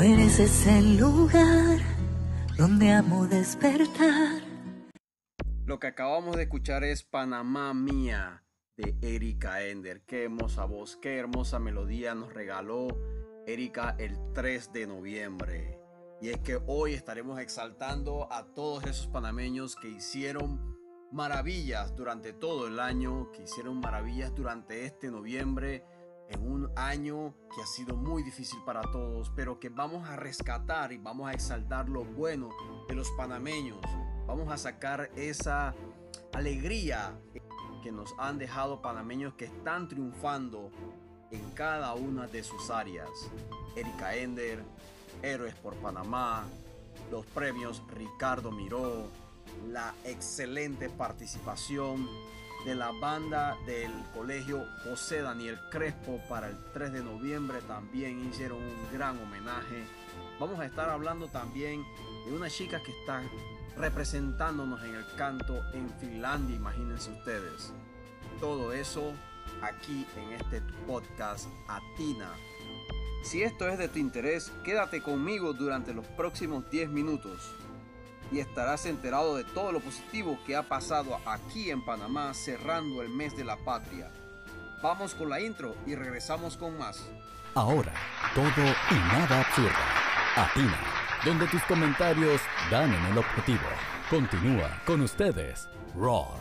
Eres lugar donde amo despertar. Lo que acabamos de escuchar es Panamá Mía de Erika Ender. Qué hermosa voz, qué hermosa melodía nos regaló Erika el 3 de noviembre. Y es que hoy estaremos exaltando a todos esos panameños que hicieron maravillas durante todo el año, que hicieron maravillas durante este noviembre, en un año que ha sido muy difícil para todos, pero que vamos a rescatar y vamos a exaltar lo bueno de los panameños. Vamos a sacar esa alegría que nos han dejado panameños que están triunfando en cada una de sus áreas. Erika Ender, Héroes por Panamá, los premios Ricardo Miró, la excelente participación de la banda del colegio José Daniel Crespo para el 3 de noviembre también hicieron un gran homenaje. Vamos a estar hablando también de una chica que está representándonos en el canto en Finlandia, imagínense ustedes. Todo eso aquí en este podcast Atina. Si esto es de tu interés, quédate conmigo durante los próximos 10 minutos y estarás enterado de todo lo positivo que ha pasado aquí en Panamá cerrando el mes de la patria. Vamos con la intro y regresamos con más. Ahora, todo y nada absurdo. Atina, donde tus comentarios dan en el objetivo. Continúa con ustedes, Rod.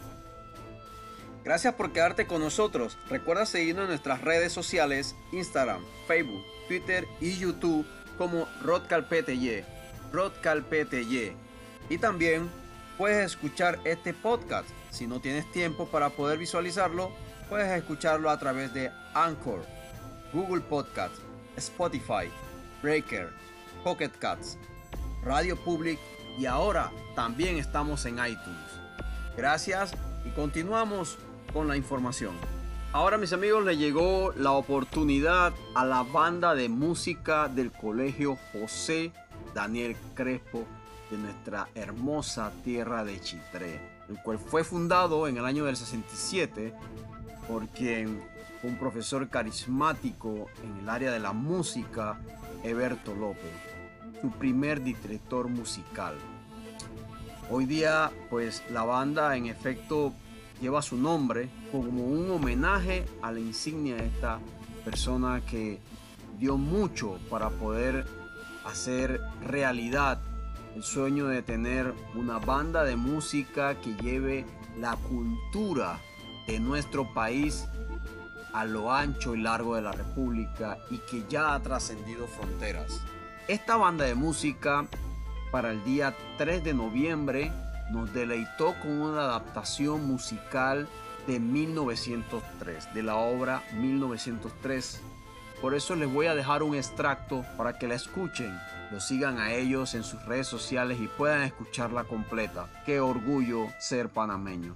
Gracias por quedarte con nosotros. Recuerda seguirnos en nuestras redes sociales, Instagram, Facebook, Twitter y YouTube como Rod Calpete Rod Calpete y también puedes escuchar este podcast. Si no tienes tiempo para poder visualizarlo, puedes escucharlo a través de Anchor, Google Podcast, Spotify, Breaker, Pocket Cats, Radio Public y ahora también estamos en iTunes. Gracias y continuamos con la información. Ahora mis amigos le llegó la oportunidad a la banda de música del colegio José Daniel Crespo de nuestra hermosa tierra de Chitré, el cual fue fundado en el año del 67 por quien un profesor carismático en el área de la música, Eberto López, su primer director musical. Hoy día, pues la banda en efecto lleva su nombre como un homenaje a la insignia de esta persona que dio mucho para poder hacer realidad el sueño de tener una banda de música que lleve la cultura de nuestro país a lo ancho y largo de la República y que ya ha trascendido fronteras. Esta banda de música para el día 3 de noviembre nos deleitó con una adaptación musical de 1903, de la obra 1903. Por eso les voy a dejar un extracto para que la escuchen lo sigan a ellos en sus redes sociales y puedan escucharla completa. Qué orgullo ser panameño.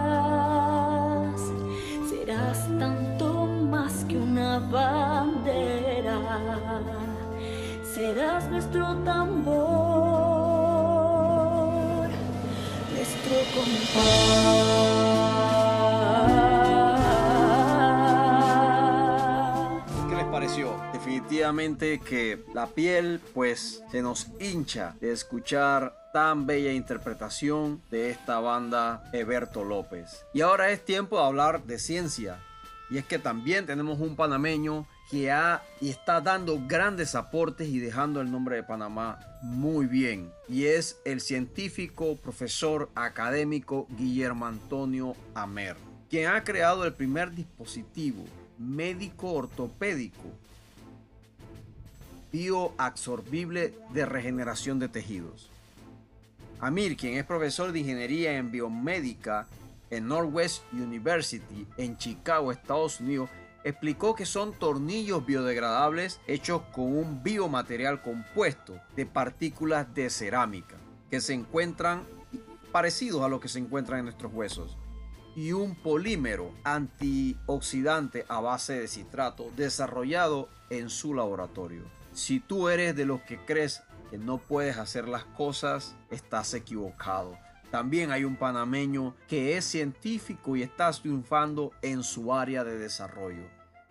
nuestro tambor. nuestro compás. ¿Qué les pareció? Definitivamente que la piel pues se nos hincha de escuchar tan bella interpretación de esta banda Eberto López. Y ahora es tiempo de hablar de ciencia. Y es que también tenemos un panameño que ha y está dando grandes aportes y dejando el nombre de Panamá muy bien. Y es el científico, profesor académico Guillermo Antonio Amer, quien ha creado el primer dispositivo médico ortopédico bioabsorbible de regeneración de tejidos. Amir, quien es profesor de ingeniería en biomédica en Northwest University en Chicago, Estados Unidos, explicó que son tornillos biodegradables hechos con un biomaterial compuesto de partículas de cerámica que se encuentran parecidos a lo que se encuentran en nuestros huesos y un polímero antioxidante a base de citrato desarrollado en su laboratorio. Si tú eres de los que crees que no puedes hacer las cosas, estás equivocado. También hay un panameño que es científico y está triunfando en su área de desarrollo.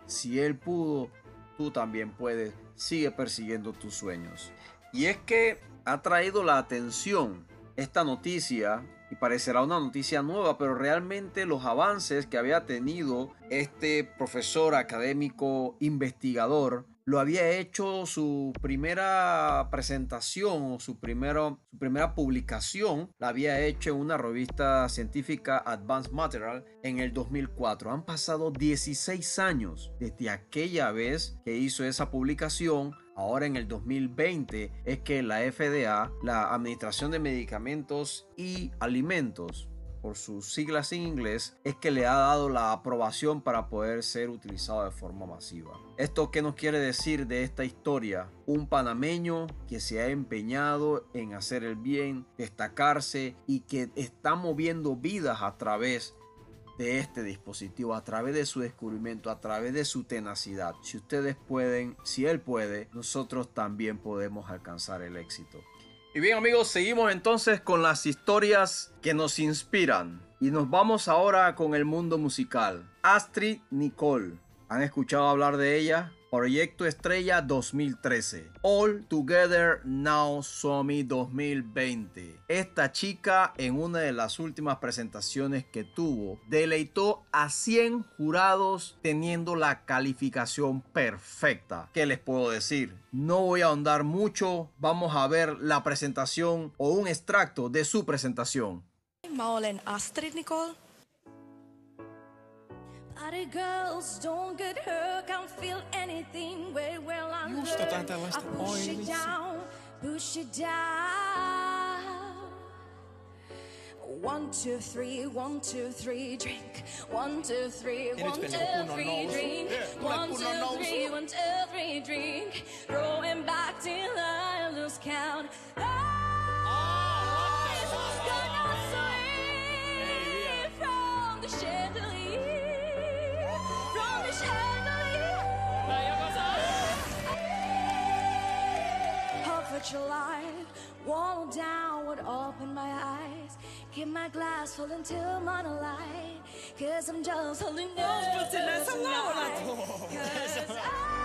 Si él pudo, tú también puedes. Sigue persiguiendo tus sueños. Y es que ha traído la atención esta noticia y parecerá una noticia nueva, pero realmente los avances que había tenido este profesor académico investigador lo había hecho su primera presentación o su, primero, su primera publicación, la había hecho en una revista científica Advanced Material en el 2004. Han pasado 16 años desde aquella vez que hizo esa publicación Ahora en el 2020 es que la FDA, la Administración de Medicamentos y Alimentos, por sus siglas en inglés, es que le ha dado la aprobación para poder ser utilizado de forma masiva. ¿Esto qué nos quiere decir de esta historia? Un panameño que se ha empeñado en hacer el bien, destacarse y que está moviendo vidas a través de este dispositivo, a través de su descubrimiento, a través de su tenacidad. Si ustedes pueden, si él puede, nosotros también podemos alcanzar el éxito. Y bien amigos, seguimos entonces con las historias que nos inspiran. Y nos vamos ahora con el mundo musical. Astrid Nicole. ¿Han escuchado hablar de ella? Proyecto Estrella 2013. All Together Now Somi 2020. Esta chica en una de las últimas presentaciones que tuvo deleitó a 100 jurados teniendo la calificación perfecta. ¿Qué les puedo decir? No voy a ahondar mucho, vamos a ver la presentación o un extracto de su presentación. Party girls don't get hurt, can't feel anything way well under. Just jotain tällaista I push it down, push it down. One, two, three, one, two, three, drink. One, two, three, Ja nyt one, mennään two, kunnon three, nousu. drink. Yeah, tule One, kunnon two, nousu. three, one, two, three, drink. Rolling back till I lose count. A July, wall down would open my eyes. Keep my glass full until morning light. Cause I'm just holding on Mutta sinä sä. Cause I'm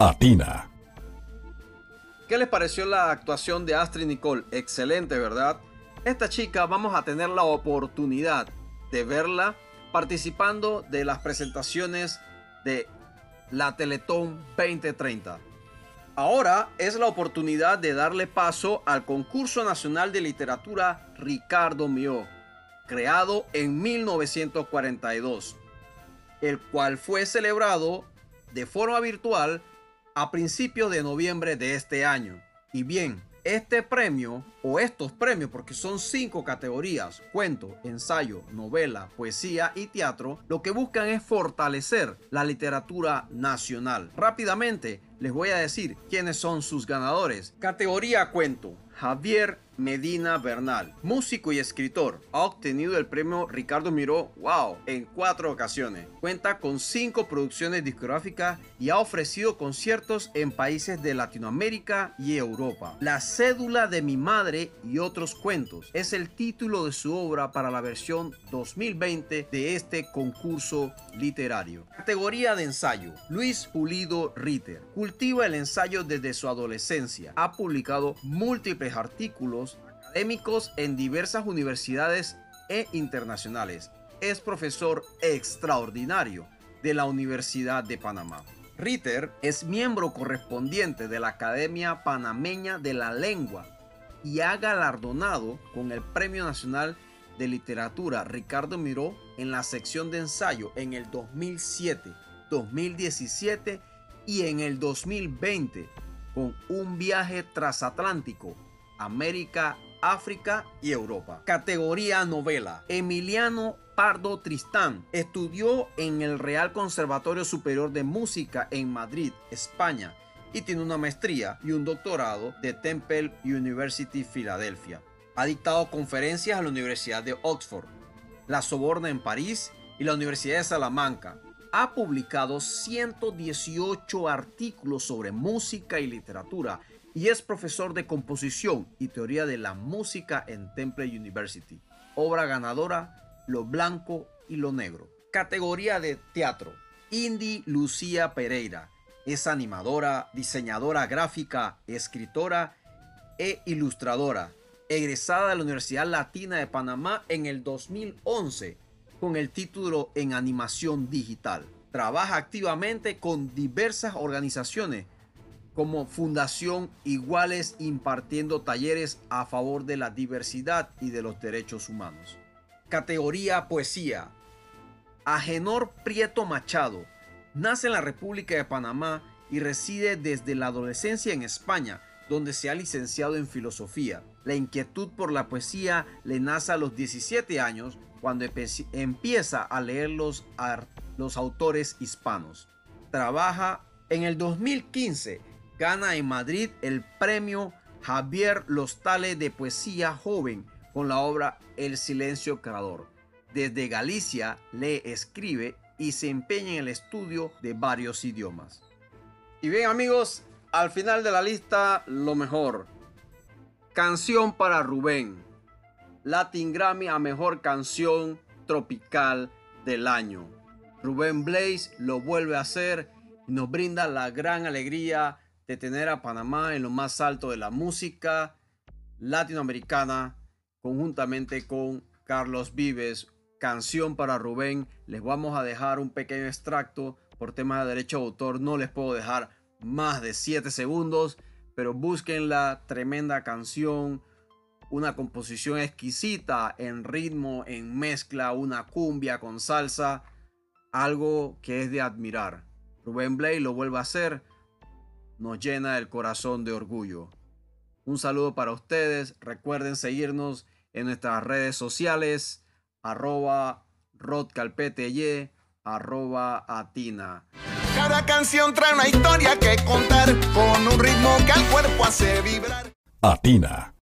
Atina. ¿Qué les pareció la actuación de Astrid Nicole? Excelente, ¿verdad? Esta chica vamos a tener la oportunidad de verla participando de las presentaciones de la Teletón 2030. Ahora es la oportunidad de darle paso al concurso nacional de literatura Ricardo Mio, creado en 1942, el cual fue celebrado de forma virtual a principios de noviembre de este año. Y bien, este premio o estos premios, porque son cinco categorías, cuento, ensayo, novela, poesía y teatro, lo que buscan es fortalecer la literatura nacional. Rápidamente les voy a decir quiénes son sus ganadores. Categoría cuento, Javier Medina Bernal, músico y escritor, ha obtenido el premio Ricardo Miró Wow en cuatro ocasiones. Cuenta con cinco producciones discográficas y ha ofrecido conciertos en países de Latinoamérica y Europa. La cédula de mi madre y otros cuentos es el título de su obra para la versión 2020 de este concurso literario. Categoría de ensayo. Luis Pulido Ritter. Cultiva el ensayo desde su adolescencia. Ha publicado múltiples artículos académicos en diversas universidades e internacionales. Es profesor extraordinario de la Universidad de Panamá. Ritter es miembro correspondiente de la Academia Panameña de la Lengua y ha galardonado con el Premio Nacional de Literatura Ricardo Miró en la sección de ensayo en el 2007, 2017 y en el 2020 con un viaje transatlántico América, África y Europa. Categoría novela. Emiliano Pardo Tristán estudió en el Real Conservatorio Superior de Música en Madrid, España, y tiene una maestría y un doctorado de Temple University Filadelfia. Ha dictado conferencias a la Universidad de Oxford, la Soborna en París y la Universidad de Salamanca. Ha publicado 118 artículos sobre música y literatura y es profesor de composición y teoría de la música en Temple University. Obra ganadora, Lo Blanco y Lo Negro. Categoría de teatro. Indy Lucía Pereira. Es animadora, diseñadora gráfica, escritora e ilustradora. Egresada de la Universidad Latina de Panamá en el 2011 con el título en animación digital. Trabaja activamente con diversas organizaciones como Fundación Iguales impartiendo talleres a favor de la diversidad y de los derechos humanos. Categoría Poesía. Agenor Prieto Machado nace en la República de Panamá y reside desde la adolescencia en España, donde se ha licenciado en filosofía. La inquietud por la poesía le nace a los 17 años cuando empieza a leer los, autores hispanos. Trabaja en el 2015, gana en Madrid el premio Javier Lostale de Poesía Joven con la obra El Silencio Creador. Desde Galicia lee, escribe y se empeña en el estudio de varios idiomas. Y bien amigos, al final de la lista lo mejor. Canción para Rubén. Latin Grammy a Mejor Canción Tropical del Año. Rubén Blaze lo vuelve a hacer y nos brinda la gran alegría de tener a Panamá en lo más alto de la música latinoamericana conjuntamente con Carlos Vives. Canción para Rubén. Les vamos a dejar un pequeño extracto por temas de derecho de autor. No les puedo dejar más de 7 segundos, pero busquen la tremenda canción, una composición exquisita en ritmo, en mezcla, una cumbia con salsa, algo que es de admirar. Rubén Blay lo vuelve a hacer, nos llena el corazón de orgullo. Un saludo para ustedes, recuerden seguirnos en nuestras redes sociales, arroba rodcalpeteye, arroba atina. Cada canción trae una historia que contar con un ritmo que al cuerpo hace vibrar. Atina